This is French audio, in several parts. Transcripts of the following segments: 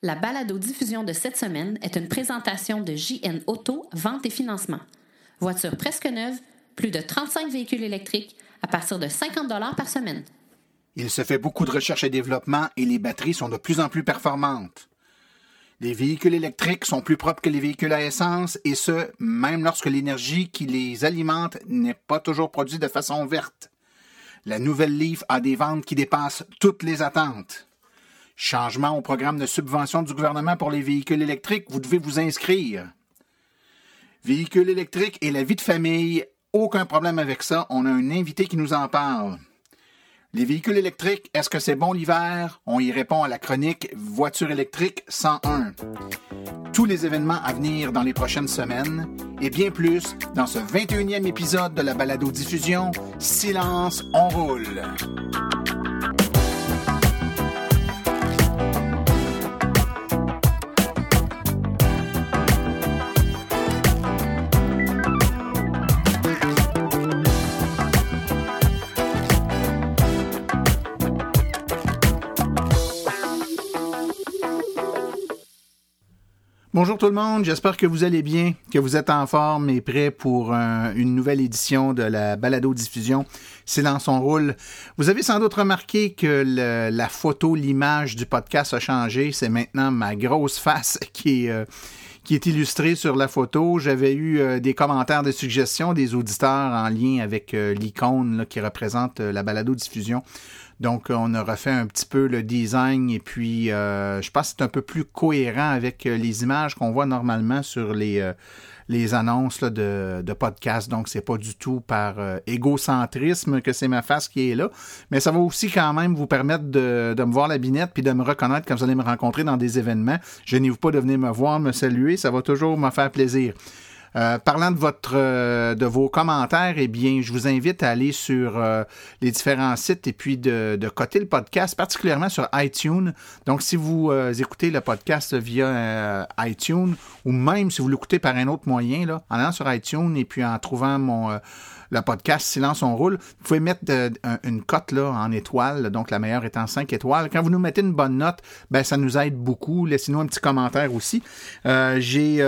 La balado-diffusion de cette semaine est une présentation de JN Auto, vente et financement. Voiture presque neuve, plus de 35 véhicules électriques à partir de 50 par semaine. Il se fait beaucoup de recherche et développement et les batteries sont de plus en plus performantes. Les véhicules électriques sont plus propres que les véhicules à essence et ce, même lorsque l'énergie qui les alimente n'est pas toujours produite de façon verte. La nouvelle Leaf a des ventes qui dépassent toutes les attentes. Changement au programme de subvention du gouvernement pour les véhicules électriques, vous devez vous inscrire. Véhicules électriques et la vie de famille, aucun problème avec ça. On a un invité qui nous en parle. Les véhicules électriques, est-ce que c'est bon l'hiver? On y répond à la chronique Voiture électrique 101. Tous les événements à venir dans les prochaines semaines et bien plus dans ce 21e épisode de la balado-diffusion Silence, on roule. Bonjour tout le monde, j'espère que vous allez bien, que vous êtes en forme et prêt pour une nouvelle édition de la balado-diffusion Silence on roule. Vous avez sans doute remarqué que la photo, l'image du podcast a changé. C'est maintenant ma grosse face qui est... Euh, qui est illustrée sur la photo. J'avais eu euh, des commentaires, des suggestions des auditeurs en lien avec euh, l'icône qui représente la balado-diffusion. Donc, on a refait un petit peu le design et puis euh, je pense que c'est un peu plus cohérent avec euh, les images qu'on voit normalement sur les, euh, les annonces de, de podcasts. Donc, c'est pas du tout par égocentrisme que c'est ma face qui est là. Mais ça va aussi quand même vous permettre de, de me voir la binette puis de me reconnaître quand vous allez me rencontrer dans des événements. Je n'y vous pas de venir me voir, me saluer. Ça va toujours me faire plaisir. Euh, parlant de votre euh, de vos commentaires, eh bien, je vous invite à aller sur euh, les différents sites et puis de, de, coter le podcast, particulièrement sur iTunes. Donc, si vous écoutez le podcast via iTunes ou même si vous l'écoutez par un autre moyen, là, en allant sur iTunes et puis en trouvant mon le podcast Silence on roule, vous pouvez mettre une cote là en étoiles, donc la meilleure étant 5 étoiles. Quand vous nous mettez une bonne note, ben ça nous aide beaucoup. Laissez-nous un petit commentaire aussi. J'ai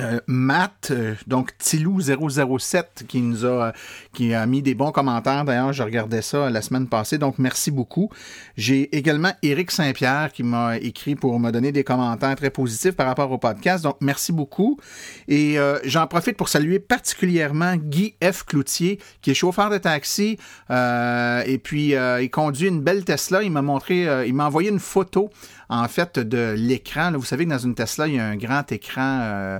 euh, Matt, euh, donc Tilou007, qui nous a, qui a mis des bons commentaires. D'ailleurs, je regardais ça la semaine passée, donc merci beaucoup. J'ai également Éric Saint-Pierre qui m'a écrit pour me donner des commentaires très positifs par rapport au podcast, donc merci beaucoup. Et euh, j'en profite pour saluer particulièrement Guy F. Cloutier, qui est chauffeur de taxi, et puis il conduit une belle Tesla. Il m'a montré, il m'a envoyé une photo en fait de l'écran. Vous savez que dans une Tesla, il y a un grand écran euh,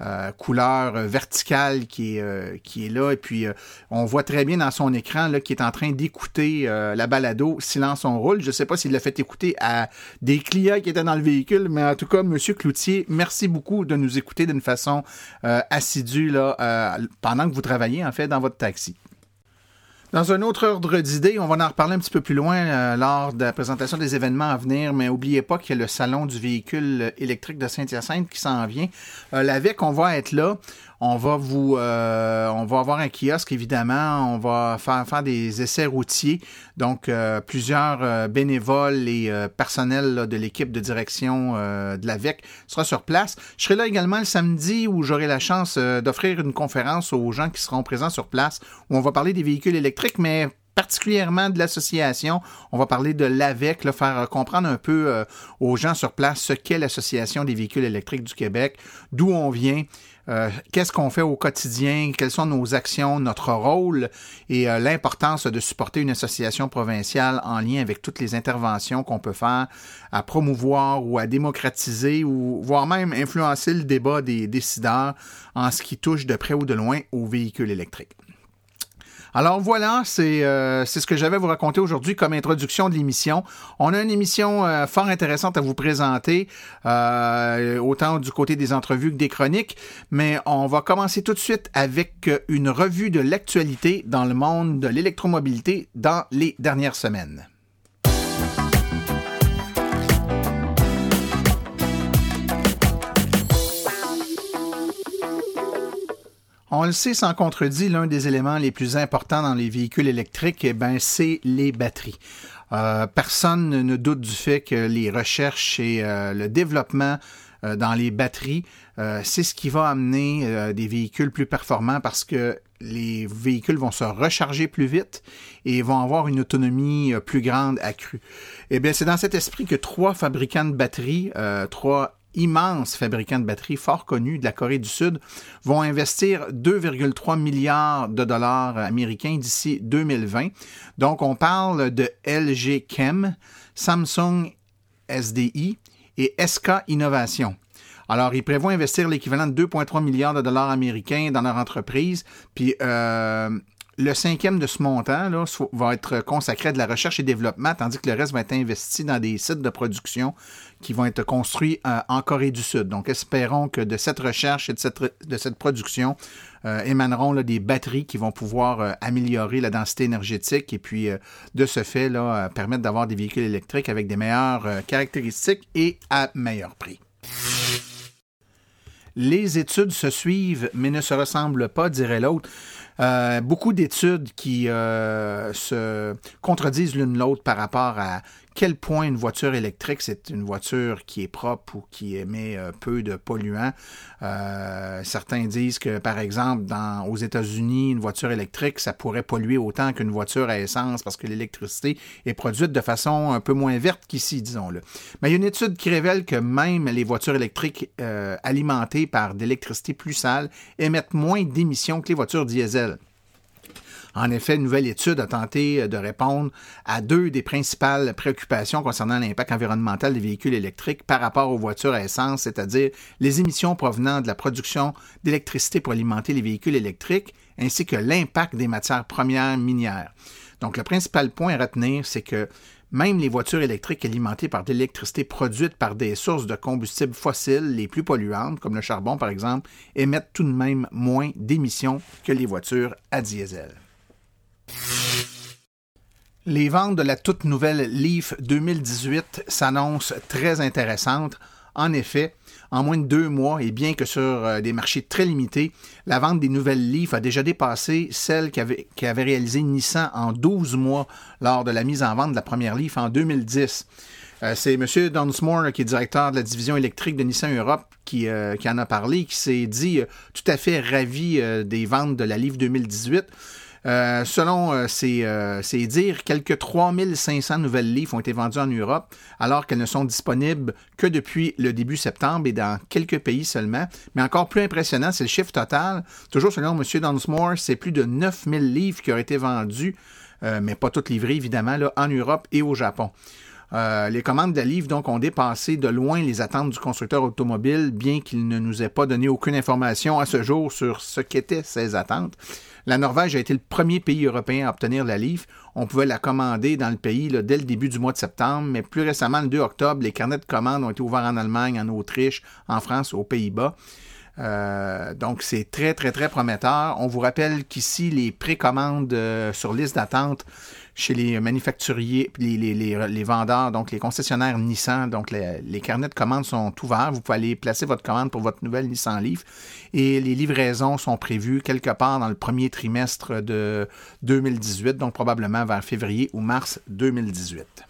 euh, couleur verticale qui est, euh, qui est là. Et puis, on voit très bien dans son écran qui est en train d'écouter la balado Silence on roule. Je ne sais pas s'il l'a fait écouter à des clients qui étaient dans le véhicule, mais en tout cas, Monsieur Cloutier, merci beaucoup de nous écouter d'une façon assidue pendant que vous travaillez en fait dans votre taxi. Dans un autre ordre d'idée, on va en reparler un petit peu plus loin euh, lors de la présentation des événements à venir, mais n'oubliez pas qu'il y a le salon du véhicule électrique de Saint-Hyacinthe qui s'en vient. Euh, la VEC, on va être là. On va vous, euh, on va avoir un kiosque évidemment. On va faire faire des essais routiers. Donc euh, plusieurs euh, bénévoles et personnels de l'équipe de direction de l'AVEC sera sur place. Je serai là également le samedi où j'aurai la chance d'offrir une conférence aux gens qui seront présents sur place où on va parler des véhicules électriques, mais particulièrement de l'association. On va parler de l'AVEC, là, faire comprendre un peu aux gens sur place ce qu'est l'Association des véhicules électriques du Québec, d'où on vient euh, qu'est-ce qu'on fait au quotidien, quelles sont nos actions, notre rôle? Et euh, l'importance de supporter une association provinciale en lien avec toutes les interventions qu'on peut faire à promouvoir ou à démocratiser ou voire même influencer le débat des décideurs en ce qui touche de près ou de loin aux véhicules électriques. Alors voilà, euh, c'est ce que j'avais à vous raconter aujourd'hui comme introduction de l'émission. On a une émission euh, fort intéressante à vous présenter, euh, autant du côté des entrevues que des chroniques, mais on va commencer tout de suite avec une revue de l'actualité dans le monde de l'électromobilité dans les dernières semaines. On le sait sans contredit, l'un des éléments les plus importants dans les véhicules électriques, eh ben, c'est les batteries. Euh, personne ne doute du fait que les recherches et euh, le développement euh, dans les batteries, c'est ce qui va amener des véhicules plus performants parce que les véhicules vont se recharger plus vite et vont avoir une autonomie plus grande accrue. Eh bien, c'est dans cet esprit que trois fabricants de batteries, trois immenses fabricants de batteries fort connus de la Corée du Sud vont investir 2,3 milliards de dollars américains d'ici 2020. Donc, on parle de LG Chem, Samsung SDI et SK Innovation. Alors, ils prévoient investir l'équivalent de 2,3 milliards de dollars américains dans leur entreprise. Puis, euh, le cinquième de ce montant va être consacré à de la recherche et développement, tandis que le reste va être investi dans des sites de production qui vont être construits euh, en Corée du Sud. Donc, espérons que de cette recherche et de cette, production euh, émaneront des batteries qui vont pouvoir euh, améliorer la densité énergétique et puis, de ce fait, permettre d'avoir des véhicules électriques avec des meilleures caractéristiques et à meilleur prix. Les études se suivent, mais ne se ressemblent pas, dirait l'autre. Euh, beaucoup d'études qui euh, se contredisent l'une l'autre par rapport à quel point une voiture électrique, c'est une voiture qui est propre ou qui émet euh, peu de polluants. certains disent que, par exemple, aux États-Unis, une voiture électrique, ça pourrait polluer autant qu'une voiture à essence parce que l'électricité est produite de façon un peu moins verte qu'ici, disons-le. Mais il y a une étude qui révèle que même les voitures électriques alimentées par de l'électricité plus sale émettent moins d'émissions que les voitures diesel. En effet, une nouvelle étude a tenté de répondre à deux des principales préoccupations concernant l'impact environnemental des véhicules électriques par rapport aux voitures à essence, c'est-à-dire les émissions provenant de la production d'électricité pour alimenter les véhicules électriques, ainsi que l'impact des matières premières minières. Donc, le principal point à retenir, c'est que même les voitures électriques alimentées par de l'électricité produite par des sources de combustibles fossiles les plus polluantes, comme le charbon par exemple, émettent tout de même moins d'émissions que les voitures à diesel. Les ventes de la toute nouvelle Leaf 2018 s'annoncent très intéressantes. En effet, en moins de deux mois, et bien que sur euh, des marchés très limités, la vente des nouvelles Leaf a déjà dépassé celle qu'avait avait réalisée Nissan en 12 mois lors de la mise en vente de la première Leaf en 2010. Euh, c'est M. Dunsmore, qui est directeur de la division électrique de Nissan Europe, qui, euh, qui en a parlé, qui s'est dit tout à fait ravi des ventes de la Leaf 2018. Euh, selon euh, euh, ces, dires, quelques 3500 nouvelles livres ont été vendues en Europe, alors qu'elles ne sont disponibles que depuis le début septembre et dans quelques pays seulement. Mais encore plus impressionnant, c'est le chiffre total. Toujours selon M. Dunsmore, c'est plus de 9000 livres qui ont été vendus, mais pas toutes livrées évidemment, là, en Europe et au Japon. Les commandes de donc ont dépassé de loin les attentes du constructeur automobile, bien qu'il ne nous ait pas donné aucune information à ce jour sur ce qu'étaient ces attentes. La Norvège a été le premier pays européen à obtenir la livre. On pouvait la commander dans le pays dès le début du mois de septembre, mais plus récemment, le 2 octobre, les carnets de commandes ont été ouverts en Allemagne, en Autriche, en France, aux Pays-Bas. Euh, donc, c'est très, très, très prometteur. On vous rappelle qu'ici, les précommandes euh, sur liste d'attente chez les manufacturiers, les, les, les, vendeurs, donc les concessionnaires Nissan. Donc, les, carnets de commandes sont ouverts. Vous pouvez aller placer votre commande pour votre nouvelle Nissan Leaf. Et les livraisons sont prévues quelque part dans le premier trimestre de 2018, donc probablement vers février ou mars 2018.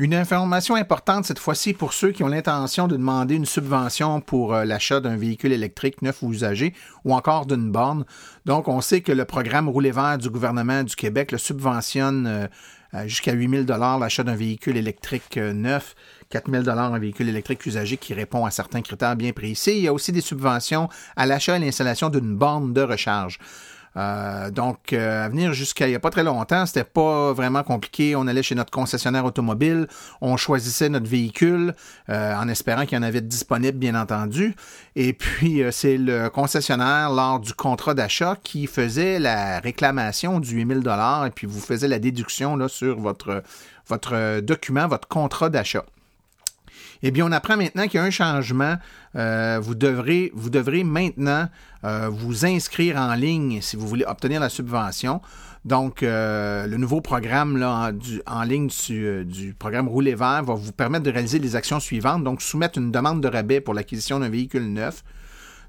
Une information importante cette fois-ci pour ceux qui ont l'intention de demander une subvention pour euh, l'achat d'un véhicule électrique neuf ou usagé ou encore d'une borne. Donc, on sait que le programme Rouler vert du gouvernement du Québec le subventionne euh, jusqu'à 8 000 l'achat d'un véhicule électrique euh, neuf. 4 000 un véhicule électrique usagé qui répond à certains critères bien précis. Il y a aussi des subventions à l'achat et l'installation d'une borne de recharge. Euh, donc, euh, à venir jusqu'à il n'y a pas très longtemps, c'était pas vraiment compliqué. On allait chez notre concessionnaire automobile, on choisissait notre véhicule euh, en espérant qu'il y en avait disponible, bien entendu. Et puis, c'est le concessionnaire, lors du contrat d'achat, qui faisait la réclamation du 8000 dollars et puis vous faisait la déduction là, sur votre, votre document, votre contrat d'achat. Eh bien, on apprend maintenant qu'il y a un changement. Euh, vous, devrez, maintenant euh, vous inscrire en ligne si vous voulez obtenir la subvention. Donc, euh, le nouveau programme en, ligne du, du, programme Rouler vert va vous permettre de réaliser les actions suivantes. Donc, soumettre une demande de rabais pour l'acquisition d'un véhicule neuf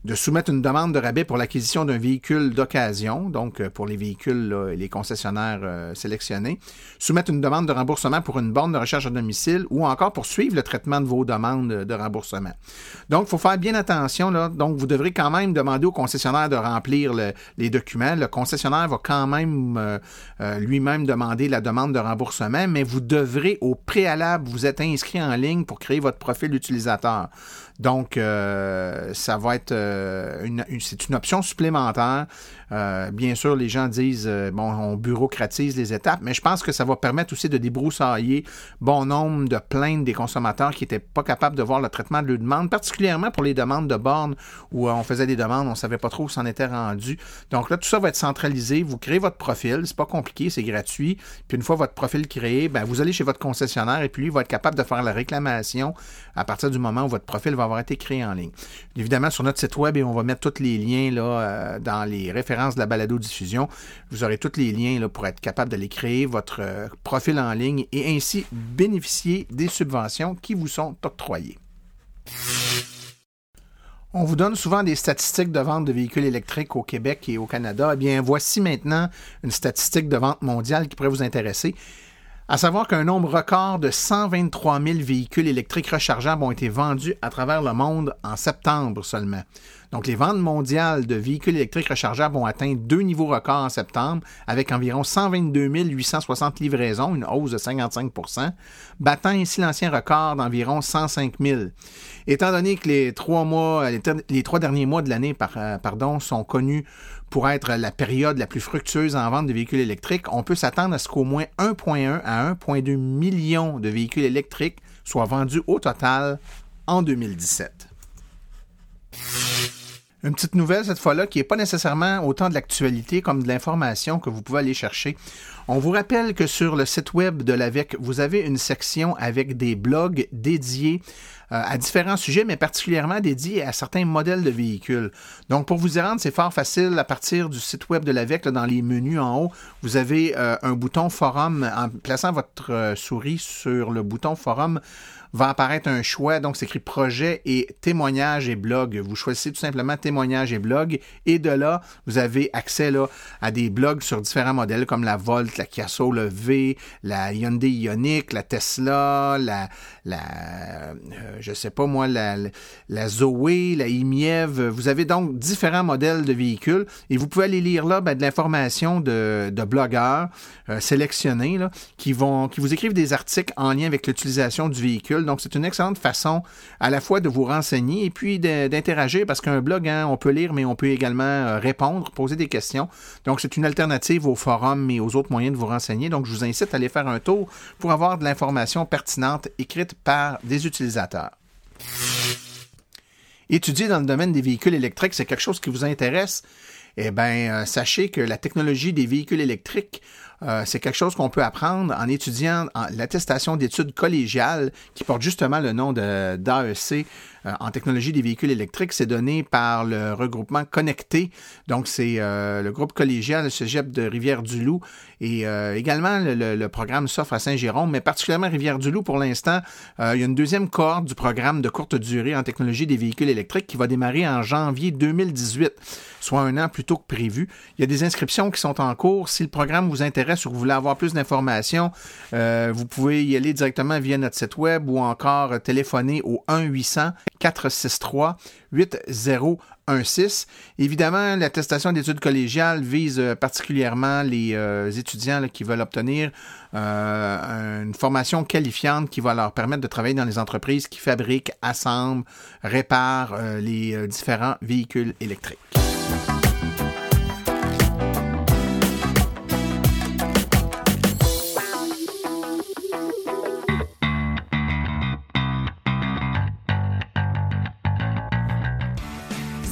de soumettre une demande de rabais pour l'acquisition d'un véhicule d'occasion, donc euh, pour les véhicules et les concessionnaires euh, sélectionnés, soumettre une demande de remboursement pour une borne de recherche à domicile ou encore pour suivre le traitement de vos demandes de remboursement. Donc, il faut faire bien attention. Donc, vous devrez quand même demander au concessionnaire de remplir les documents. Le concessionnaire va quand même euh, lui-même demander la demande de remboursement, mais vous devrez au préalable vous être inscrit en ligne pour créer votre profil utilisateur. Donc, euh, ça va être euh, une, c'est une option supplémentaire. Euh, bien sûr, les gens disent bon, on bureaucratise les étapes, mais je pense que ça va permettre aussi de débroussailler bon nombre de plaintes des consommateurs qui n'étaient pas capables de voir le traitement de leurs demandes, particulièrement pour les demandes de bornes où on faisait des demandes, on ne savait pas trop où s'en était rendu. Donc là, tout ça va être centralisé. Vous créez votre profil, c'est pas compliqué, c'est gratuit. Puis une fois votre profil créé, ben, vous allez chez votre concessionnaire et puis lui va être capable de faire la réclamation à partir du moment où votre profil va avoir été créé en ligne. Évidemment, sur notre site web, et on va mettre tous les liens là, euh, dans les références de la balado-diffusion. Vous aurez tous les liens pour être capable d'aller créer votre euh, profil en ligne et ainsi bénéficier des subventions qui vous sont octroyées. On vous donne souvent des statistiques de vente de véhicules électriques au Québec et au Canada. Eh bien, voici maintenant une statistique de vente mondiale qui pourrait vous intéresser. À savoir qu'un nombre record de 123 000 véhicules électriques rechargeables ont été vendus à travers le monde en septembre seulement. Donc, les ventes mondiales de véhicules électriques rechargeables ont atteint deux niveaux records en septembre, avec environ 122 860 livraisons, une hausse de 55% battant ainsi l'ancien record d'environ 105 000. Étant donné que les trois derniers mois de l'année, euh, sont connus pour être la période la plus fructueuse en vente de véhicules électriques, on peut s'attendre à ce qu'au moins 1,1 à 1,2 millions de véhicules électriques soient vendus au total en 2017. Une petite nouvelle cette fois-là qui n'est pas nécessairement autant de l'actualité comme de l'information que vous pouvez aller chercher. On vous rappelle que sur le site web de l'AVEC, vous avez une section avec des blogs dédiés euh, à différents sujets, mais particulièrement dédiés à certains modèles de véhicules. Donc, pour vous y rendre, c'est fort facile. À partir du site web de l'AVEC, dans les menus en haut, vous avez euh, un bouton forum. En plaçant votre euh, souris sur le bouton forum, va apparaître un choix. Donc, c'est écrit projet et témoignage et blog. Vous choisissez tout simplement témoignage et blog. Et de là, vous avez accès à des blogs sur différents modèles comme la Volt, la Kia Soul V, la Hyundai Ioniq, la Tesla, la, la euh, je sais pas moi, la, la Zoé, la Imiev. Vous avez donc différents modèles de véhicules et vous pouvez aller lire là ben, de l'information de, de, blogueurs euh, sélectionnés là, qui, vont, qui vous écrivent des articles en lien avec l'utilisation du véhicule donc, c'est une excellente façon à la fois de vous renseigner et puis d'interagir parce qu'un blog, hein, on peut lire, mais on peut également euh, répondre, poser des questions. Donc, c'est une alternative aux forums et aux autres moyens de vous renseigner. Donc, je vous incite à aller faire un tour pour avoir de l'information pertinente écrite par des utilisateurs. Étudier dans le domaine des véhicules électriques, c'est quelque chose qui vous intéresse? Eh bien, euh, sachez que la technologie des véhicules électriques euh, c'est quelque chose qu'on peut apprendre en étudiant l'attestation d'études collégiales qui porte justement le nom d'AEC euh, en technologie des véhicules électriques. C'est donné par le regroupement Connecté. Donc, c'est euh, le groupe collégial le de Rivière-du-Loup et également le, programme s'offre à Saint-Jérôme, mais particulièrement Rivière-du-Loup pour l'instant. il y a une deuxième cohorte du programme de courte durée en technologie des véhicules électriques qui va démarrer en janvier 2018, soit un an plus tôt que prévu. Il y a des inscriptions qui sont en cours. Si le programme vous intéresse, si vous voulez avoir plus d'informations, euh, vous pouvez y aller directement via notre site web ou encore téléphoner au 1-800-463-8016. Évidemment, l'attestation d'études collégiales vise euh, particulièrement les euh, étudiants qui veulent obtenir une formation qualifiante qui va leur permettre de travailler dans les entreprises qui fabriquent, assemblent, réparent les différents véhicules électriques.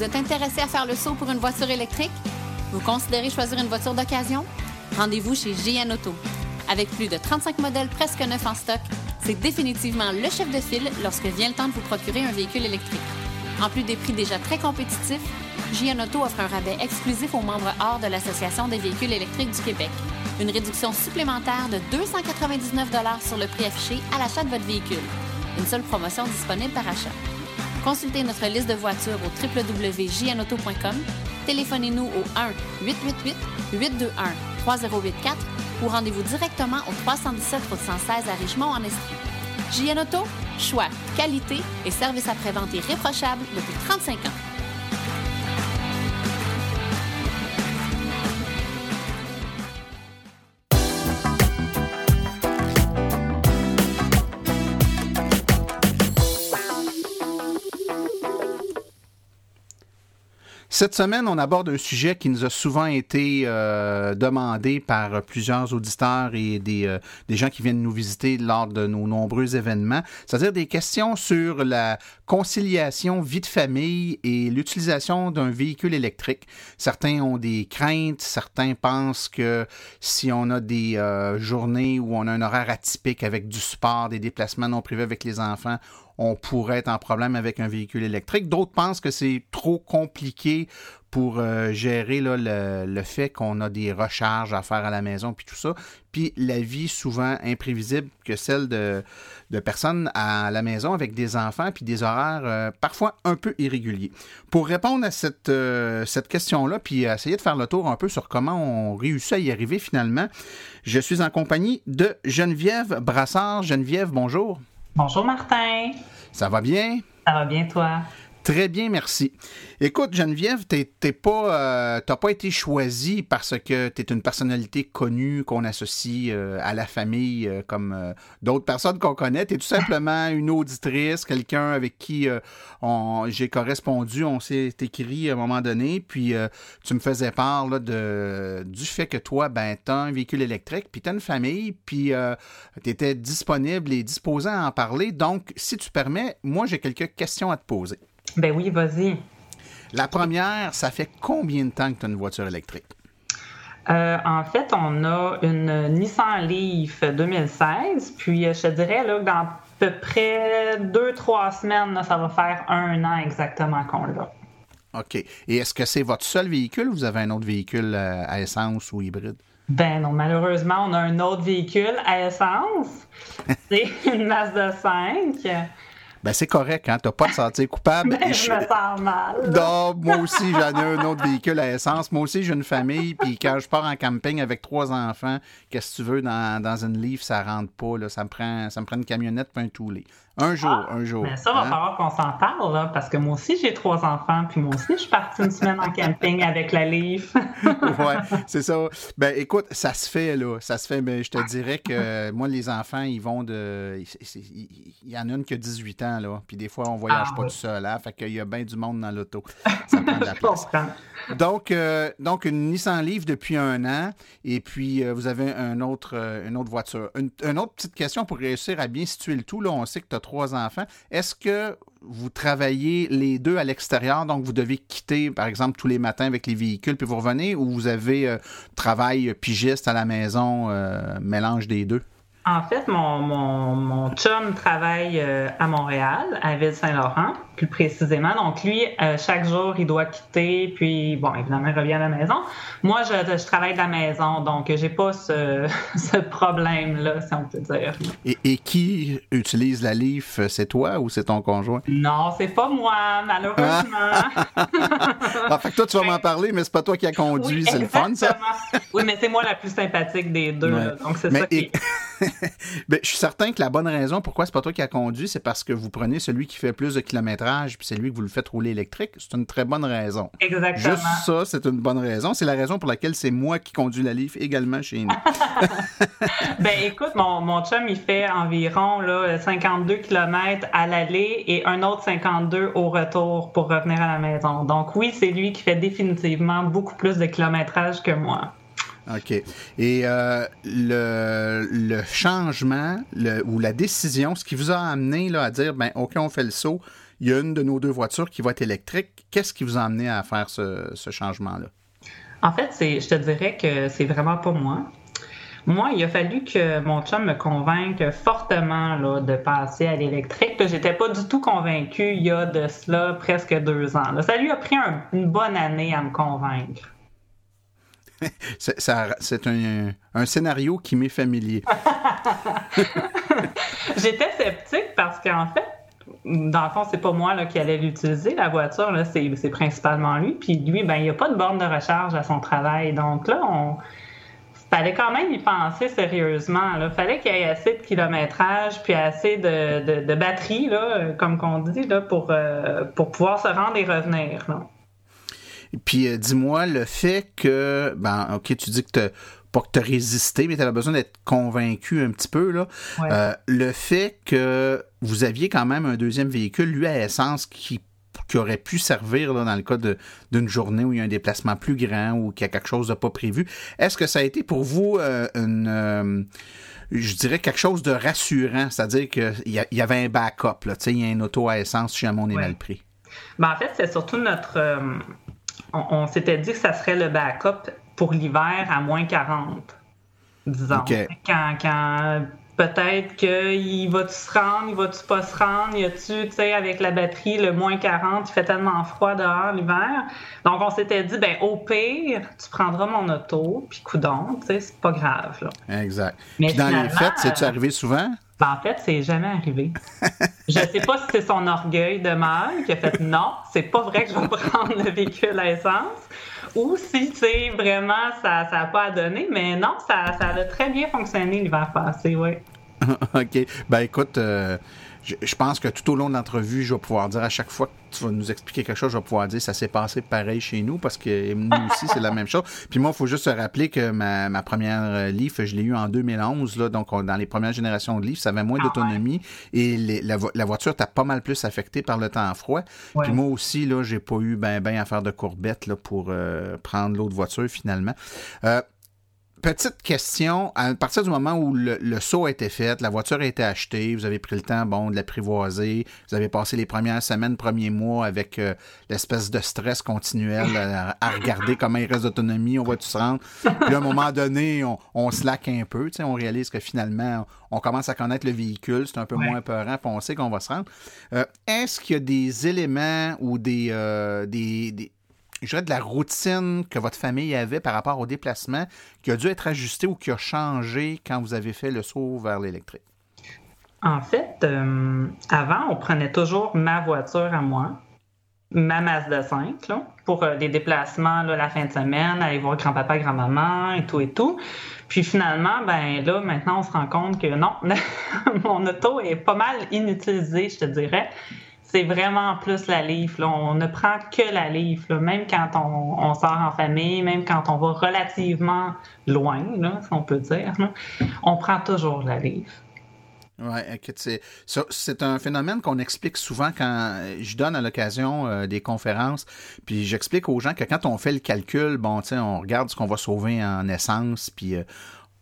Êtes intéressé à faire le saut pour une voiture électrique? Vous considérez choisir une voiture d'occasion? Rendez-vous chez GN Auto. Avec plus de 35 modèles presque neufs en stock, c'est définitivement le chef de file lorsque vient le temps de vous procurer un véhicule électrique. En plus des prix déjà très compétitifs, GN Auto offre un rabais exclusif aux membres hors de l'Association des véhicules électriques du Québec. Une réduction supplémentaire de 299 sur le prix affiché à l'achat de votre véhicule. Une seule promotion disponible par achat. Consultez notre liste de voitures au www.jnauto.com. Téléphonez-nous au 1-888-821-3084 ou rendez-vous directement au 317 route 116 à Richemont en Estrie. JN Auto, choix, qualité et service après-vente irréprochable depuis 35 ans. Cette semaine, on aborde un sujet qui nous a souvent été euh, demandé par plusieurs auditeurs et des, euh, des, gens qui viennent nous visiter lors de nos nombreux événements, c'est-à-dire des questions sur la conciliation vie de famille et l'utilisation d'un véhicule électrique. Certains ont des craintes, certains pensent que si on a des euh, journées où on a un horaire atypique avec du sport, des déplacements non privés avec les enfants, on pourrait être en problème avec un véhicule électrique. D'autres pensent que c'est trop compliqué pour euh, gérer le, fait qu'on a des recharges à faire à la maison, puis tout ça. Puis la vie souvent imprévisible que celle de, de personnes à la maison avec des enfants, puis des horaires euh, parfois un peu irréguliers. Pour répondre à cette, euh, cette question-là, puis essayer de faire le tour un peu sur comment on réussit à y arriver finalement, je suis en compagnie de Geneviève Brassard. Geneviève, bonjour. Bonjour Martin. Ça va bien? Ça va bien toi? Très bien, merci. Écoute, Geneviève, t'es pas, euh, t'as pas été choisie parce que tu es une personnalité connue qu'on associe euh, à la famille euh, comme d'autres personnes qu'on connaît. Tu es tout simplement une auditrice, quelqu'un avec qui j'ai correspondu, on s'est écrit à un moment donné, puis tu me faisais part de, du fait que toi, ben, tu as un véhicule électrique, puis tu as une famille, puis tu étais disponible et disposé à en parler. Donc, si tu permets, moi, j'ai quelques questions à te poser. Ben oui, vas-y. La première, ça fait combien de temps que tu as une voiture électrique? Euh, en fait, on a une Nissan Leaf 2016, puis euh, je te dirais là, dans à peu près deux, trois semaines, ça va faire un an exactement qu'on l'a. OK. Et est-ce que c'est votre seul véhicule ou vous avez un autre véhicule euh, à essence ou hybride? Ben non, malheureusement, on a un autre véhicule à essence. C'est une Mazda 5 ben c'est correct, hein? T'as pas de sentir coupable. Ben, je, me sens mal. Non, moi aussi, j'en ai un autre véhicule à essence. Moi aussi, j'ai une famille, puis quand je pars en camping avec trois enfants, qu'est-ce que tu veux, dans, dans une livre, ça rentre pas, là. Ça me prend, ça me prend une camionnette puis un toulet. Un jour, ah, un jour. Mais ça, va hein? falloir qu'on s'en parle, là, parce que moi aussi, j'ai trois enfants, puis moi aussi, je suis partie une semaine en camping avec la Leaf. ouais, c'est ça. Ben, écoute, ça se fait, là. Ça se fait, mais je te dirais que moi, les enfants, ils vont de. Il y en a une qui a 18 ans, là. Puis des fois, on voyage ah, pas tout seul, là. Hein, fait qu'il y a bien du monde dans l'auto. Ça prend de la place. Donc, euh, donc, une Nissan Leaf depuis un an, et puis euh, vous avez un autre, euh, une autre voiture. Une, autre petite question pour réussir à bien situer le tout. Là, on sait que tu as trois enfants. Est-ce que vous travaillez les deux à l'extérieur, donc vous devez quitter, par exemple, tous les matins avec les véhicules, puis vous revenez, ou vous avez travail pigiste à la maison, mélange des deux? En fait, mon, mon, mon chum travaille euh, à Montréal, à Ville-Saint-Laurent, plus précisément. Donc, lui, euh, chaque jour, il doit quitter, puis, bon, évidemment, il revient à la maison. Moi, je, je travaille de la maison, donc j'ai pas ce, ce problème-là, si on peut dire. Et, et, qui utilise la Leaf? C'est toi ou c'est ton conjoint? Non, c'est pas moi, malheureusement. ah, fait que toi, tu vas m'en parler, mais c'est pas toi qui as conduit, c'est le fun, ça? oui, mais c'est moi la plus sympathique des deux, donc c'est ça qui... ben, je suis certain que la bonne raison pourquoi c'est pas toi qui a conduit, c'est parce que vous prenez celui qui fait plus de kilométrage, puis c'est lui que vous le faites rouler électrique. C'est une très bonne raison. Exactement. Juste ça, c'est une bonne raison. C'est la raison pour laquelle c'est moi qui conduis la Leaf également chez nous. ben écoute, mon, mon chum, il fait environ là, 52 km à l'aller et un autre 52 au retour pour revenir à la maison. Donc oui, c'est lui qui fait définitivement beaucoup plus de kilométrage que moi. OK. Et euh, le, le, changement ou la décision, ce qui vous a amené là, à dire, ben, OK, on fait le saut, il y a une de nos deux voitures qui va être électrique. Qu'est-ce qui vous a amené à faire ce, ce changement-là? En fait, c'est, je te dirais que c'est vraiment pas moi. Moi, il a fallu que mon chum me convainque fortement là, de passer à l'électrique. J'étais pas du tout convaincue il y a de cela presque deux ans. Ça lui a pris une bonne année à me convaincre. c'est un, scénario qui m'est familier. J'étais sceptique parce qu'en fait, dans le fond, c'est pas moi là, qui allais l'utiliser, la voiture, là, c'est, principalement lui. Puis lui, ben, il n'y a pas de borne de recharge à son travail. Donc là, on fallait quand même y penser sérieusement. Il fallait qu'il y ait assez de kilométrage puis assez de, batterie, là, comme qu'on dit, là, euh, pour pouvoir se rendre et revenir. Puis euh, dis-moi, le fait que, ben, OK, tu dis que tu pas que tu as résisté, mais tu as besoin d'être convaincu un petit peu. Là. Euh, le fait que vous aviez quand même un deuxième véhicule, lui, à essence, qui, qui aurait pu servir là, dans le cas d'une journée où il y a un déplacement plus grand ou qu'il y a quelque chose de pas prévu, est-ce que ça a été pour vous euh, une... Euh, je dirais quelque chose de rassurant, c'est-à-dire qu'il y, y, avait un backup, là, il y a un auto à essence si jamais on est mal pris. Ben, en fait, c'est surtout notre... on, on s'était dit que ça serait le backup pour l'hiver à moins 40, disons. Quand, quand peut-être qu'il va-tu se rendre, il va-tu pas se rendre, y a-tu, tu sais, avec la batterie, le moins 40, il fait tellement froid dehors l'hiver. Donc, on s'était dit, ben au pire, tu prendras mon auto, puis coudon, tu sais, c'est pas grave, là. Exact. Mais dans les fêtes, c'est-tu euh, arrivé souvent? Ben, en fait, c'est jamais arrivé. je sais pas si c'est son orgueil de mâle qui a fait non, c'est pas vrai que je vais prendre le véhicule à essence ou si, tu sais, vraiment, ça n'a pas à donner. Mais non, ça, ça a très bien fonctionné l'hiver passé, oui. OK. Ben écoute, euh, je, pense que tout au long de l'entrevue, je vais pouvoir dire à chaque fois que tu vas nous expliquer quelque chose, je vais pouvoir dire ça s'est passé pareil chez nous parce que nous aussi, c'est la même chose. Puis moi, il faut juste se rappeler que ma, ma première euh, Leaf, je l'ai eu en 2011. Là, donc, dans les premières générations de Leaf, ça avait moins ah d'autonomie et la, la, voiture t'a pas mal plus affectée par le temps froid. Puis moi aussi, là, j'ai pas eu ben, ben à faire de courbettes là, pour euh, prendre l'autre voiture finalement. Euh, petite question, à partir du moment où le, saut a été fait, la voiture a été achetée, vous avez pris le temps, bon, de l'apprivoiser, vous avez passé les premières semaines, premiers mois avec euh, l'espèce de stress continuel à, regarder comment il reste d'autonomie, on va tout se rendre? Puis à un moment donné, on, on slack un peu, on réalise que finalement, on commence à connaître le véhicule, c'est un peu moins peurant, puis on sait qu'on va se rendre. Euh, est-ce qu'il y a des éléments ou des, euh, des je dirais, de la routine que votre famille avait par rapport au déplacement qui a dû être ajusté ou qui a changé quand vous avez fait le saut vers l'électrique? En fait, euh, avant, on prenait toujours ma voiture à moi, ma Mazda 5, là, pour euh, des déplacements la fin de semaine, aller voir grand-papa, grand-maman et tout et tout. Puis finalement, ben là, maintenant, on se rend compte que non, mon auto est pas mal inutilisée, je te dirais c'est vraiment plus la livre. On ne prend que la livre, même quand on, sort en famille, même quand on va relativement loin, là, si on peut dire. on prend toujours la livre. Oui, c'est un phénomène qu'on explique souvent quand je donne à l'occasion euh, des conférences, puis j'explique aux gens que quand on fait le calcul, bon, on regarde ce qu'on va sauver en essence, puis euh,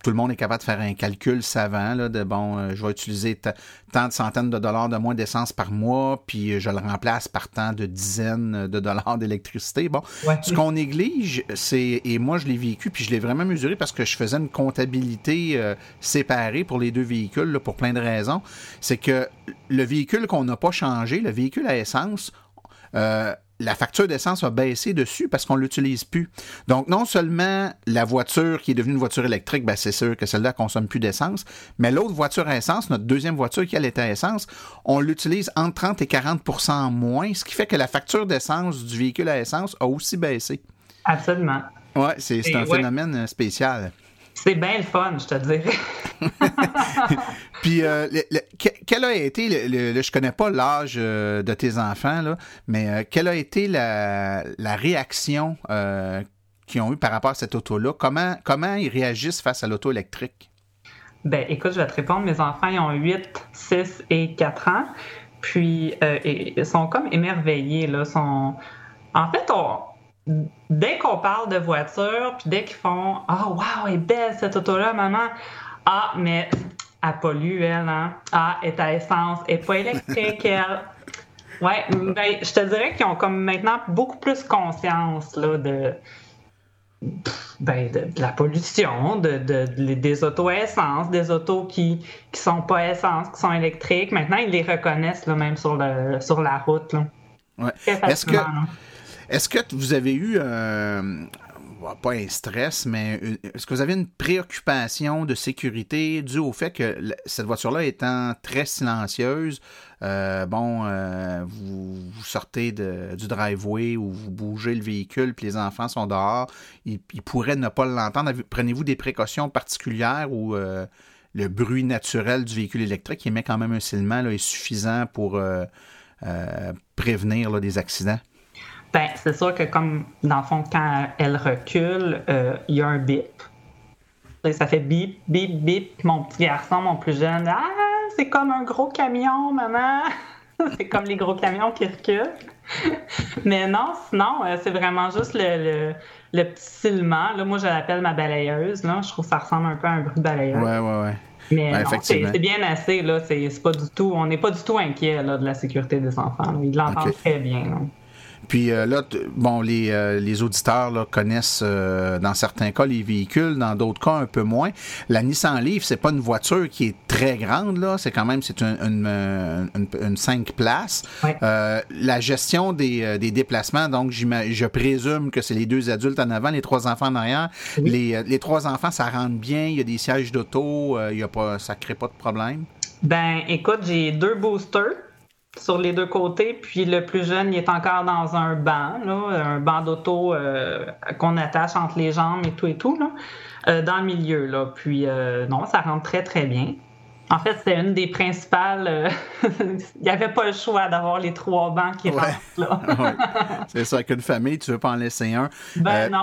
tout le monde est capable de faire un calcul savant là, de bon, euh, je vais utiliser tant de centaines de dollars de moins d'essence par mois, puis euh, je le remplace par tant de dizaines de dollars d'électricité. Bon, ce qu'on néglige, c'est et moi je l'ai vécu, puis je l'ai vraiment mesuré parce que je faisais une comptabilité euh, séparée pour les deux véhicules pour plein de raisons. C'est que le véhicule qu'on n'a pas changé, le véhicule à essence, la facture d'essence va baisser dessus parce qu'on l'utilise plus. Donc, non seulement la voiture qui est devenue une voiture électrique, ben, c'est sûr que celle-là consomme plus d'essence, mais l'autre voiture à essence, notre deuxième voiture qui, elle, est à essence, on l'utilise entre 30 et 40% moins, ce qui fait que la facture d'essence du véhicule à essence a aussi baissé. Absolument. Oui, c'est un phénomène spécial. C'est bien le fun, je te dirais. Puis, euh, quel a été, le, je connais pas l'âge euh, de tes enfants, là, mais euh, quelle a été la, réaction qu'ils ont eu par rapport à cette auto-là? Comment, comment ils réagissent face à l'auto électrique? Ben, écoute, je vais te répondre. Mes enfants, ils ont 8, 6 et 4 ans. Puis, ils sont comme émerveillés, là. Sont... En fait, on dès qu'on parle de voiture, puis dès qu'ils font Ah, oh, wow, elle est belle cette auto-là, maman. Ah, mais elle pollue, elle, hein? Ah, elle est à essence, elle n'est pas électrique, elle. Ouais, ben, je te dirais qu'ils ont comme maintenant beaucoup plus conscience là, de, ben, de, la pollution, de, des autos à essence, des autos qui ne sont pas essence, qui sont électriques. Maintenant, ils les reconnaissent là, même sur, le, sur la route. Ouais. Est-ce que, est-ce que vous avez eu, euh, pas un stress, mais est-ce que vous avez une préoccupation de sécurité due au fait que cette voiture-là étant très silencieuse, euh, bon, euh, vous, sortez du driveway ou vous bougez le véhicule, puis les enfants sont dehors, ils, pourraient ne pas l'entendre. Prenez-vous des précautions particulières ou le bruit naturel du véhicule électrique émet quand même un silement là, est suffisant pour prévenir des accidents? Ben, c'est sûr que comme dans le fond, quand elle recule, il y a un bip. Ça fait bip, bip, bip. Mon petit garçon, mon plus jeune, ah, c'est comme un gros camion, maman. c'est comme les gros camions qui reculent. Mais non, sinon, euh, c'est vraiment juste le, le, petit silement. Là, moi, je l'appelle ma balayeuse. Là. Je trouve que ça ressemble un peu à un bruit de balayeuse. Ouais, ouais, ouais. Mais c'est bien assez. Là. C'est, pas du tout, on n'est pas du tout inquiet là, de la sécurité des enfants. Ils l'entendent très bien. Puis euh, là, bon, les, euh, les auditeurs là, connaissent euh, dans certains cas les véhicules, dans d'autres cas un peu moins. La Nissan Leaf, c'est pas une voiture qui est très grande là, c'est quand même c'est une, une, une, 5 places. la gestion des, des déplacements, donc je présume que c'est les deux adultes en avant, les trois enfants en arrière. Les, les trois enfants, ça rentre bien. Il y a des sièges d'auto, il y a pas, ça crée pas de problème? Ben, écoute, j'ai deux boosters sur les deux côtés, puis le plus jeune, il est encore dans un banc, un banc d'auto euh, qu'on attache entre les jambes et tout et tout, là, euh, dans le milieu. Là. Puis euh, non, ça rentre très très bien. En fait, c'est une des principales. il n'y avait pas le choix d'avoir les trois bancs qui rentrent là. C'est ça, avec une famille, tu veux pas en laisser un. Ben non.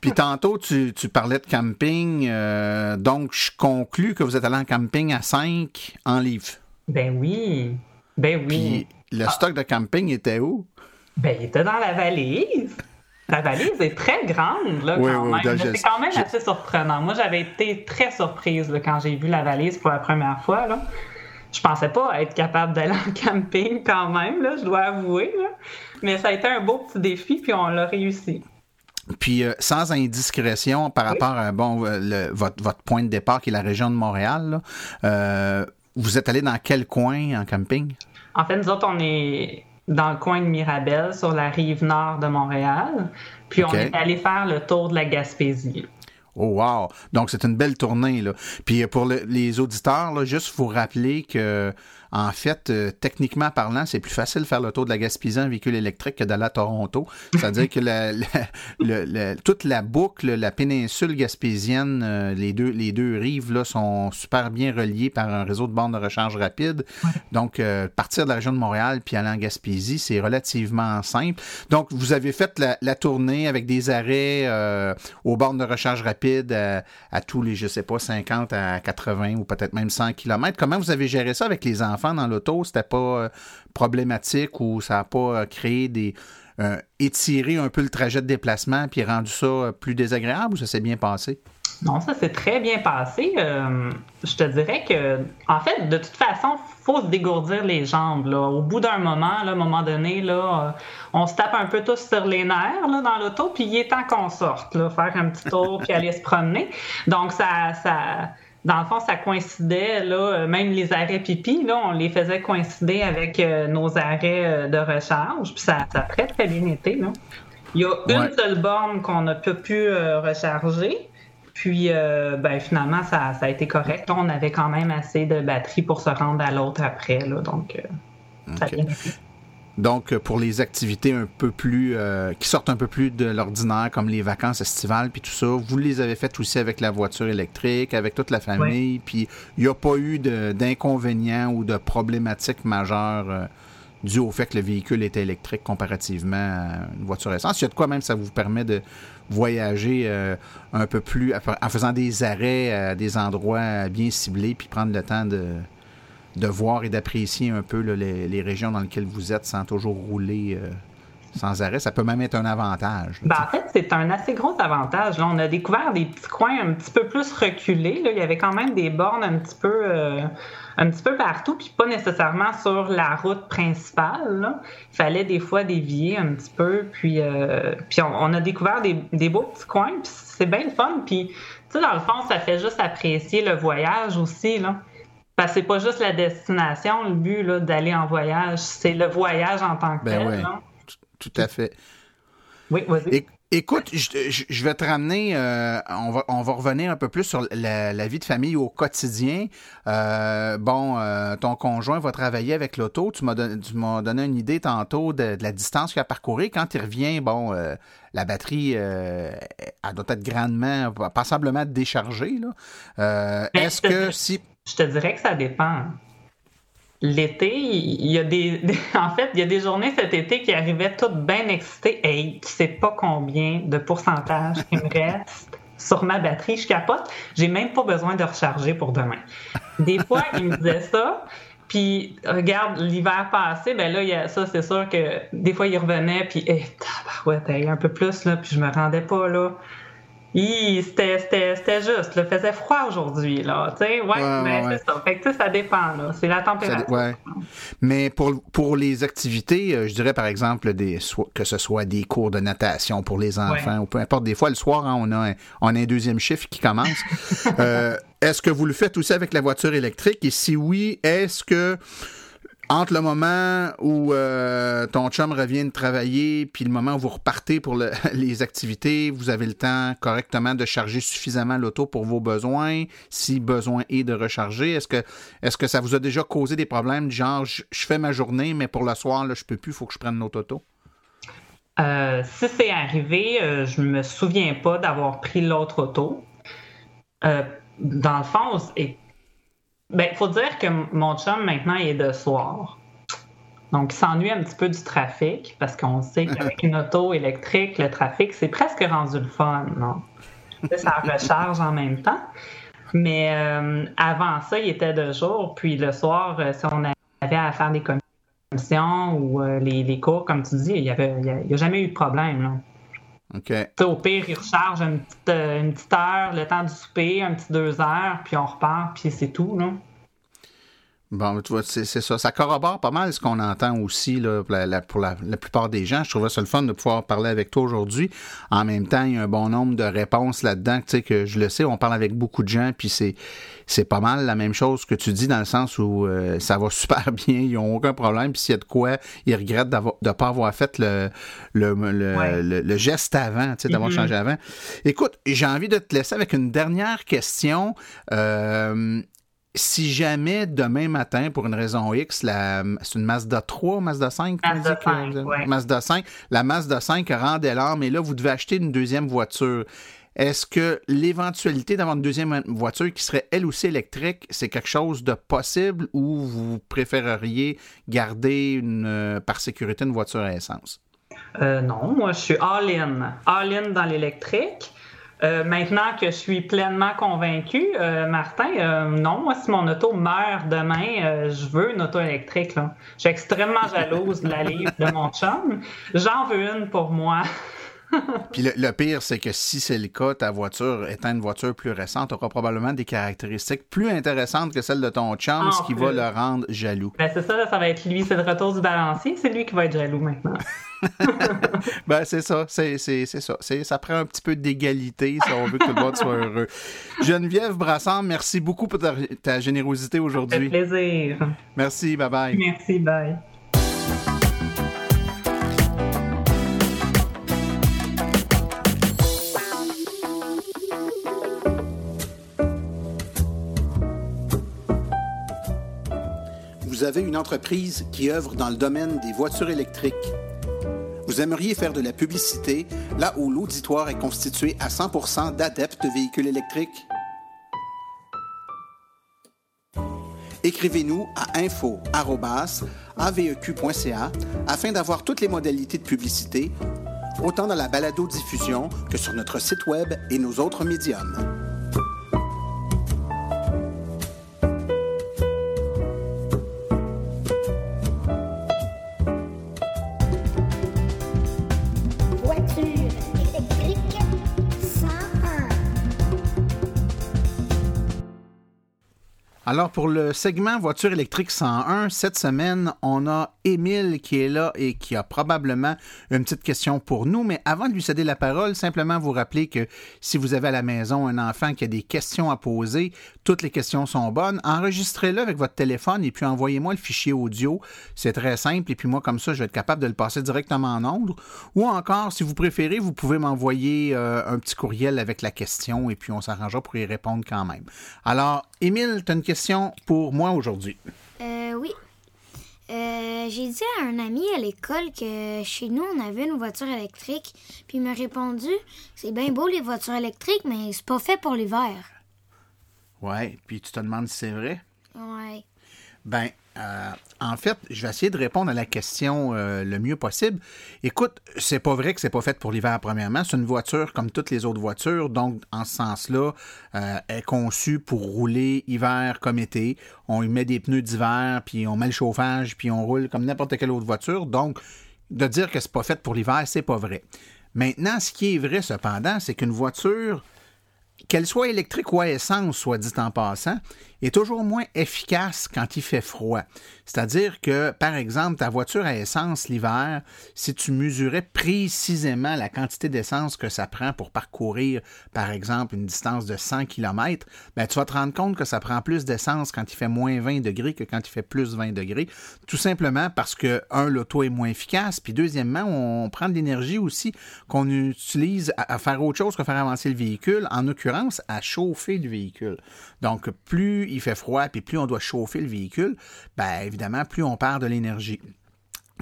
Puis, tantôt, tu, tu, parlais de camping, donc je conclus que vous êtes allé en camping à 5 en livre. Ben oui. Ben oui. Puis le stock de camping était où? Ben, il était dans la valise. La valise est très grande, là, quand même. C'est quand même assez surprenant. Moi, j'avais été très surprise quand j'ai vu la valise pour la première fois. Là. Je pensais pas être capable d'aller en camping quand même, là, je dois avouer. Mais ça a été un beau petit défi, puis on l'a réussi. Puis, euh, sans indiscrétion par rapport à bon, euh, votre, votre, point de départ, qui est la région de Montréal, là, euh, vous êtes allé dans quel coin en camping? En fait, nous autres, on est dans le coin de Mirabel, sur la rive nord de Montréal. Puis on est allé faire le tour de la Gaspésie. Oh wow! Donc c'est une belle tournée là. Puis pour les auditeurs, là, juste vous rappeler que en fait, euh, techniquement parlant, c'est plus facile de faire le tour de la Gaspésie en véhicule électrique que d'aller à Toronto. C'est-à-dire que la, toute la boucle, la péninsule gaspésienne, euh, les, deux, les deux rives là, sont super bien reliées par un réseau de bornes de recharge rapide. Donc, euh, partir de la région de Montréal puis aller en Gaspésie, c'est relativement simple. Donc, vous avez fait la, tournée avec des arrêts aux bornes de recharge rapide à, à, tous les, je sais pas, 50 à 80 ou peut-être même 100 km. Comment vous avez géré ça avec les enfants? Dans l'auto, c'était pas euh, problématique ou ça n'a pas euh, créé des. Euh, étiré un peu le trajet de déplacement puis rendu ça plus désagréable ou ça s'est bien passé? Non, ça s'est très bien passé. je te dirais que, en fait, de toute façon, faut se dégourdir les jambes. Là. Au bout d'un moment, à un moment donné, là, on se tape un peu tous sur les nerfs là, dans l'auto, puis il est temps qu'on sorte, faire un petit tour, puis aller se promener. Donc, ça, ça, dans le fond, ça coïncidait, là, euh, même les arrêts pipi, là, on les faisait coïncider avec euh, nos arrêts euh, de recharge, puis ça, a très, très bien été. Là. Il y a une seule borne qu'on n'a pas pu recharger, puis ben, finalement, ça, ça, a été correct. On avait quand même assez de batterie pour se rendre à l'autre après, là, donc ça a bien été. Donc, euh, pour les activités un peu plus, euh, qui sortent un peu plus de l'ordinaire, comme les vacances estivales, puis tout ça, vous les avez faites aussi avec la voiture électrique, avec toute la famille, puis il n'y a pas eu d'inconvénients ou de problématiques majeures euh, dues au fait que le véhicule était électrique comparativement à une voiture essence. Il y a de quoi même ça vous permet de voyager un peu plus, en faisant des arrêts à des endroits bien ciblés, puis prendre le temps de de voir et d'apprécier un peu les, régions dans lesquelles vous êtes sans toujours rouler euh, sans arrêt. Ça peut même être un avantage. Ben, en fait, c'est un assez gros avantage. Là, on a découvert des petits coins un petit peu plus reculés. Là. Il y avait quand même des bornes un petit peu, euh, un petit peu partout, puis pas nécessairement sur la route principale. Il fallait des fois dévier un petit peu. Puis, euh, puis on, a découvert des, des, beaux petits coins, puis c'est bien le fun. Puis, tu sais, dans le fond, ça fait juste apprécier le voyage aussi. Là. Parce que c'est pas juste la destination, le but d'aller en voyage, c'est le voyage en tant que ben tel. Oui, tout à fait. Oui, vas-y. Écoute, je, vais te ramener, euh, on, va, on va revenir un peu plus sur la, vie de famille au quotidien. Euh, bon, euh, ton conjoint va travailler avec l'auto. Tu m'as donné, donné une idée tantôt de, la distance qu'il a parcouru. Quand il revient, bon, la batterie elle doit être grandement, passablement déchargée. Est-ce que si... Je te dirais que ça dépend l'été, il y a des, en fait, il y a des journées cet été qui arrivaient toutes bien excitées. et tu sais pas combien de pourcentage il me reste sur ma batterie. Je capote. J'ai même pas besoin de recharger pour demain. Des fois, il me disait ça. Puis, regarde, l'hiver passé, ben là, il y a ça, c'est sûr que des fois, il revenait, puis, eh, tabarouette, un peu plus, là, puis je me rendais pas, là. C'était juste. Il faisait froid aujourd'hui. Là, ouais, ouais, mais c'est ça. Fait que, ça dépend. C'est la température. Ouais. Mais pour, pour les activités, euh, je dirais par exemple des, que ce soit des cours de natation pour les enfants ou peu importe. Des fois, le soir, hein, on, a on a un deuxième chiffre qui commence. euh, est-ce que vous le faites aussi avec la voiture électrique? Et si oui, est-ce que entre le moment où euh, ton chum revient de travailler puis le moment où vous repartez pour les activités, vous avez le temps correctement de charger suffisamment l'auto pour vos besoins, si besoin est de recharger. Est-ce que, est que ça vous a déjà causé des problèmes genre je, fais ma journée, mais pour le soir, là, je peux plus, il faut que je prenne notre auto? Euh, si c'est arrivé, euh, je me souviens pas d'avoir pris l'autre auto. dans le fond, ben, faut dire que mon chum, maintenant, il est de soir. Donc, il s'ennuie un petit peu du trafic parce qu'on sait qu'avec une auto électrique, le trafic, c'est presque rendu le fun. Non? Ça recharge en même temps. Mais euh, avant ça, il était de jour. Puis le soir, euh, si on avait à faire des commissions ou euh, les, cours, comme tu dis, il n'y a, jamais eu de problème. Au pire, il recharge une petite, euh, une petite, heure, le temps du souper, un petit deux heures, puis on repart, puis c'est tout. Là. Bon, tu vois, c'est ça. Ça corrobore pas mal ce qu'on entend aussi là, pour, la, plupart des gens. Je trouvais ça le fun de pouvoir parler avec toi aujourd'hui. En même temps, il y a un bon nombre de réponses là-dedans. Tu sais, que je le sais, on parle avec beaucoup de gens, puis c'est, c'est pas mal la même chose que tu dis dans le sens où euh, ça va super bien, ils n'ont aucun problème. Puis s'il y a de quoi, ils regrettent de ne pas avoir fait le, le, le, geste avant, tu sais, d'avoir mm-hmm. changé avant. Écoute, j'ai envie de te laisser avec une dernière question. Euh, si jamais demain matin, pour une raison X, c'est une Mazda 3 Mazda 5? Mazda 5, ouais. Mazda 5. La Mazda 5 rend des larmes et là, vous devez acheter une deuxième voiture. Est-ce que l'éventualité d'avoir une deuxième voiture qui serait elle aussi électrique, c'est quelque chose de possible ou vous préféreriez garder une, euh, par sécurité une voiture à essence? Euh, non, moi je suis all-in. All-in dans l'électrique. Euh, maintenant que je suis pleinement convaincu, euh, Martin, euh, non, moi, si mon auto meurt demain, je veux une auto électrique. Là. Je suis extrêmement jalouse de la livre de mon chum. J'en veux une pour moi. Puis le, pire, c'est que si c'est le cas, ta voiture étant une voiture plus récente, aura probablement des caractéristiques plus intéressantes que celles de ton chum, ce qui va le rendre jaloux. Ben c'est ça, ça va être lui, c'est le retour du balancier, c'est lui qui va être jaloux maintenant. ben, c'est ça, c'est, ça. ça prend un petit peu d'égalité si on veut que tout le monde soit heureux. Geneviève Brassard, merci beaucoup pour ta, ta générosité aujourd'hui. plaisir. Merci, bye bye. Merci, bye. Vous avez une entreprise qui œuvre dans le domaine des voitures électriques vous aimeriez faire de la publicité là où l'auditoire est constitué à 100% d'adeptes de véhicules électriques? Écrivez-nous à info@aveq.ca afin d'avoir toutes les modalités de publicité, autant dans la balado-diffusion que sur notre site web et nos autres médiums. Alors, pour le segment voiture électrique 101, cette semaine, on a Émile qui est là et qui a probablement une petite question pour nous. Mais avant de lui céder la parole, simplement vous rappeler que si vous avez à la maison un enfant qui a des questions à poser, toutes les questions sont bonnes. Enregistrez-le avec votre téléphone et puis envoyez-moi le fichier audio. C'est très simple. Et puis moi, comme ça, je vais être capable de le passer directement en ondes. Ou encore, si vous préférez, vous pouvez m'envoyer euh, un petit courriel avec la question et puis on s'arrangera pour y répondre quand même. Alors, Émile, tu as une question pour moi aujourd'hui. Euh, oui. Euh, j'ai dit à un ami à l'école que chez nous, on avait une voiture électrique. Puis il m'a répondu C'est bien beau les voitures électriques, mais c'est pas fait pour l'hiver. Ouais, puis tu te demandes si c'est vrai? Ouais. Ben, euh, en fait, je vais essayer de répondre à la question euh, le mieux possible. Écoute, c'est pas vrai que c'est pas fait pour l'hiver, premièrement. C'est une voiture comme toutes les autres voitures, donc en ce sens-là, euh, est conçue pour rouler hiver comme été. On y met des pneus d'hiver, puis on met le chauffage, puis on roule comme n'importe quelle autre voiture. Donc, de dire que c'est pas fait pour l'hiver, c'est pas vrai. Maintenant, ce qui est vrai cependant, c'est qu'une voiture qu'elle soit électrique ou à essence, soit dit en passant, est toujours moins efficace quand il fait froid. C'est-à-dire que, par exemple, ta voiture à essence l'hiver, si tu mesurais précisément la quantité d'essence que ça prend pour parcourir, par exemple, une distance de 100 km, ben, tu vas te rendre compte que ça prend plus d'essence quand il fait moins 20 degrés que quand il fait plus 20 degrés, tout simplement parce que, un, l'auto est moins efficace, puis deuxièmement, on prend de l'énergie aussi qu'on utilise à, faire autre chose que faire avancer le véhicule, en l'occurrence, à chauffer le véhicule. Donc, plus il fait froid, puis plus on doit chauffer le véhicule, ben évidemment, plus on perd de l'énergie.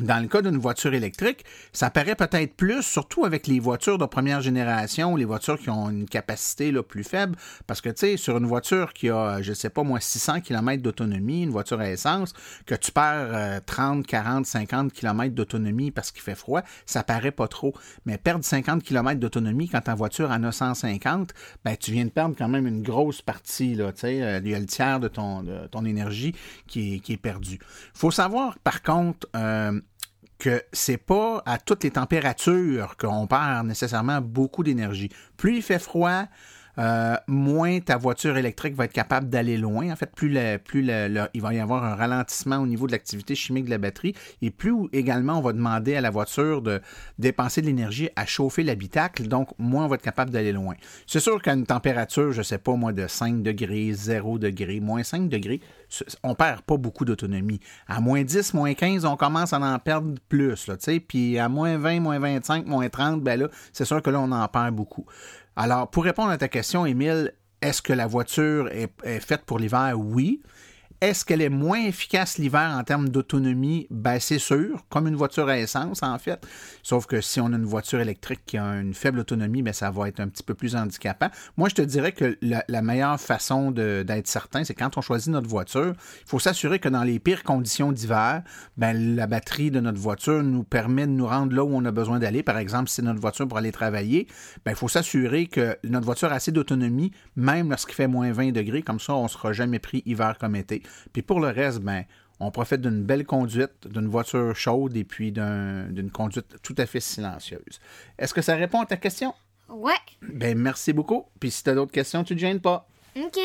Dans le cas d'une voiture électrique, ça paraît peut-être plus, surtout avec les voitures de première génération, les voitures qui ont une capacité là, plus faible, parce que, tu sais, sur une voiture qui a, je sais pas moi, 600 km d'autonomie, une voiture à essence, que tu perds 30, 40, 50 km d'autonomie parce qu'il fait froid, ça paraît pas trop. Mais perdre 50 km d'autonomie quand ta voiture a 150, ben, tu viens de perdre quand même une grosse partie, là, tu sais, euh, il y a le tiers de ton, ton énergie qui est, qui est perdu. faut savoir, par contre, euh, que c'est pas à toutes les températures qu'on perd nécessairement beaucoup d'énergie. Plus il fait froid, euh, moins ta voiture électrique va être capable d'aller loin. En fait, plus, il va y avoir un ralentissement au niveau de l'activité chimique de la batterie et plus également on va demander à la voiture de dépenser de l'énergie à chauffer l'habitacle, donc moins on va être capable d'aller loin. C'est sûr qu'à une température, je sais pas moi, de 5 degrés, 0 degrés, moins 5 degrés, on perd pas beaucoup d'autonomie. À moins 10, moins 15, on commence à en perdre plus, là, puis à moins 20, moins 25, moins 30, ben là, c'est sûr que là, on en perd beaucoup. Alors, pour répondre à ta question, Émile, est-ce que la voiture est, faite pour l'hiver? Oui. Est-ce qu'elle est moins efficace l'hiver en termes d'autonomie? Ben, c'est sûr, comme une voiture à essence, en fait. Sauf que si on a une voiture électrique qui a une faible autonomie, ben, ça va être un petit peu plus handicapant. Moi, je te dirais que la, meilleure façon d'être certain, c'est quand on choisit notre voiture, il faut s'assurer que dans les pires conditions d'hiver, ben, la batterie de notre voiture nous permet de nous rendre là où on a besoin d'aller. Par exemple, si c'est notre voiture pour aller travailler, ben, il faut s'assurer que notre voiture a assez d'autonomie, même lorsqu'il fait moins 20 degrés. Comme ça, on ne sera jamais pris hiver comme été. Puis pour le reste, ben, on profite d'une belle conduite, d'une voiture chaude et puis d'une conduite tout à fait silencieuse. Est-ce que ça répond à ta question? Ouais. Ben, merci beaucoup. Puis si tu as d'autres questions, tu ne te gênes pas. OK.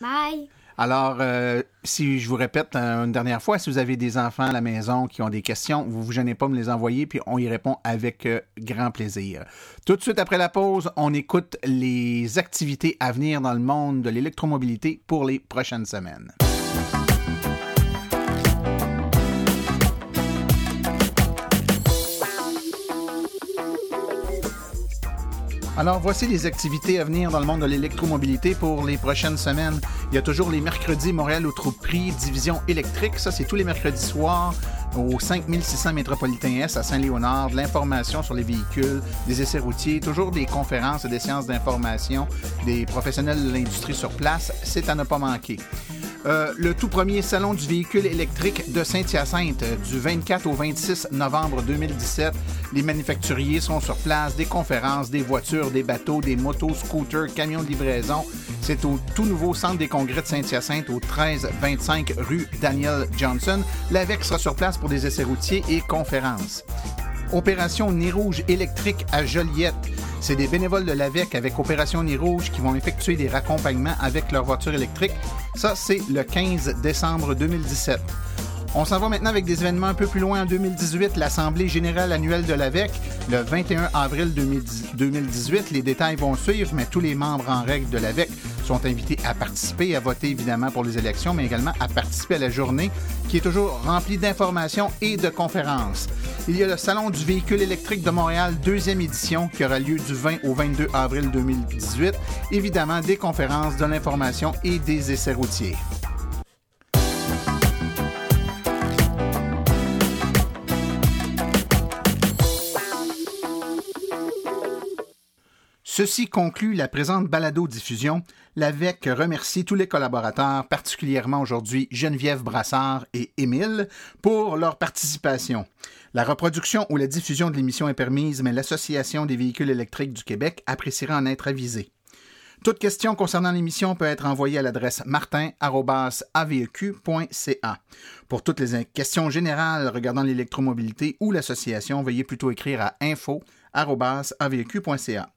Bye. Alors, euh, si je vous répète euh, une dernière fois, si vous avez des enfants à la maison qui ont des questions, vous ne vous gênez pas de me les envoyer, puis on y répond avec euh, grand plaisir. Tout de suite après la pause, on écoute les activités à venir dans le monde de l'électromobilité pour les prochaines semaines. Alors, voici les activités à venir dans le monde de l'électromobilité pour les prochaines semaines. Il y a toujours les mercredis Montréal au prix division électrique. Ça, c'est tous les mercredis soirs au 5600 métropolitain S à Saint-Léonard, l'information sur les véhicules, des essais routiers, toujours des conférences et des séances d'information, des professionnels de l'industrie sur place. C'est à ne pas manquer. Euh, le tout premier salon du véhicule électrique de Saint-Hyacinthe du 24 au 26 novembre 2017. Les manufacturiers sont sur place, des conférences, des voitures, des bateaux, des motos, scooters, camions de livraison. C'est au tout nouveau centre des congrès de Saint-Hyacinthe au 1325 rue Daniel Johnson. L'AVEC sera sur place pour des essais routiers et conférences. Opération Nez Rouge électrique à Joliette. C'est des bénévoles de l'AVEC avec Opération Nez Rouge qui vont effectuer des raccompagnements avec leur voiture électrique. Ça, c'est le 15 décembre 2017. On s'en va maintenant avec des événements un peu plus loin en 2018, l'Assemblée générale annuelle de l'AVEC, le 21 avril 2018. Les détails vont suivre, mais tous les membres en règle de l'AVEC sont invités à participer, à voter évidemment pour les élections, mais également à participer à la journée qui est toujours remplie d'informations et de conférences. Il y a le Salon du véhicule électrique de Montréal, deuxième édition, qui aura lieu du 20 au 22 avril 2018. Évidemment, des conférences, de l'information et des essais routiers. Ceci conclut la présente balado-diffusion. L'AVEC remercie tous les collaborateurs, particulièrement aujourd'hui Geneviève Brassard et Émile, pour leur participation. La reproduction ou la diffusion de l'émission est permise, mais l'Association des véhicules électriques du Québec appréciera en être avisée. Toute question concernant l'émission peut être envoyée à l'adresse martin.aveq.ca. Pour toutes les questions générales regardant l'électromobilité ou l'association, veuillez plutôt écrire à info.aveq.ca.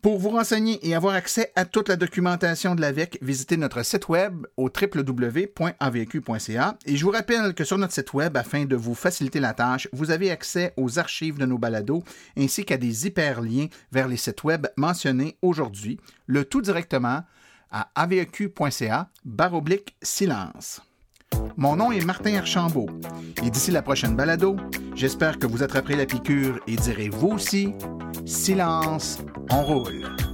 Pour vous renseigner et avoir accès à toute la documentation de l'AVEC, visitez notre site web au www.avq.ca. Et je vous rappelle que sur notre site web, afin de vous faciliter la tâche, vous avez accès aux archives de nos balados ainsi qu'à des hyperliens vers les sites web mentionnés aujourd'hui, le tout directement à aveq.ca baroblique silence. Mon nom est Martin Archambault et d'ici la prochaine balado, j'espère que vous attraperez la piqûre et direz vous aussi Silence, on roule.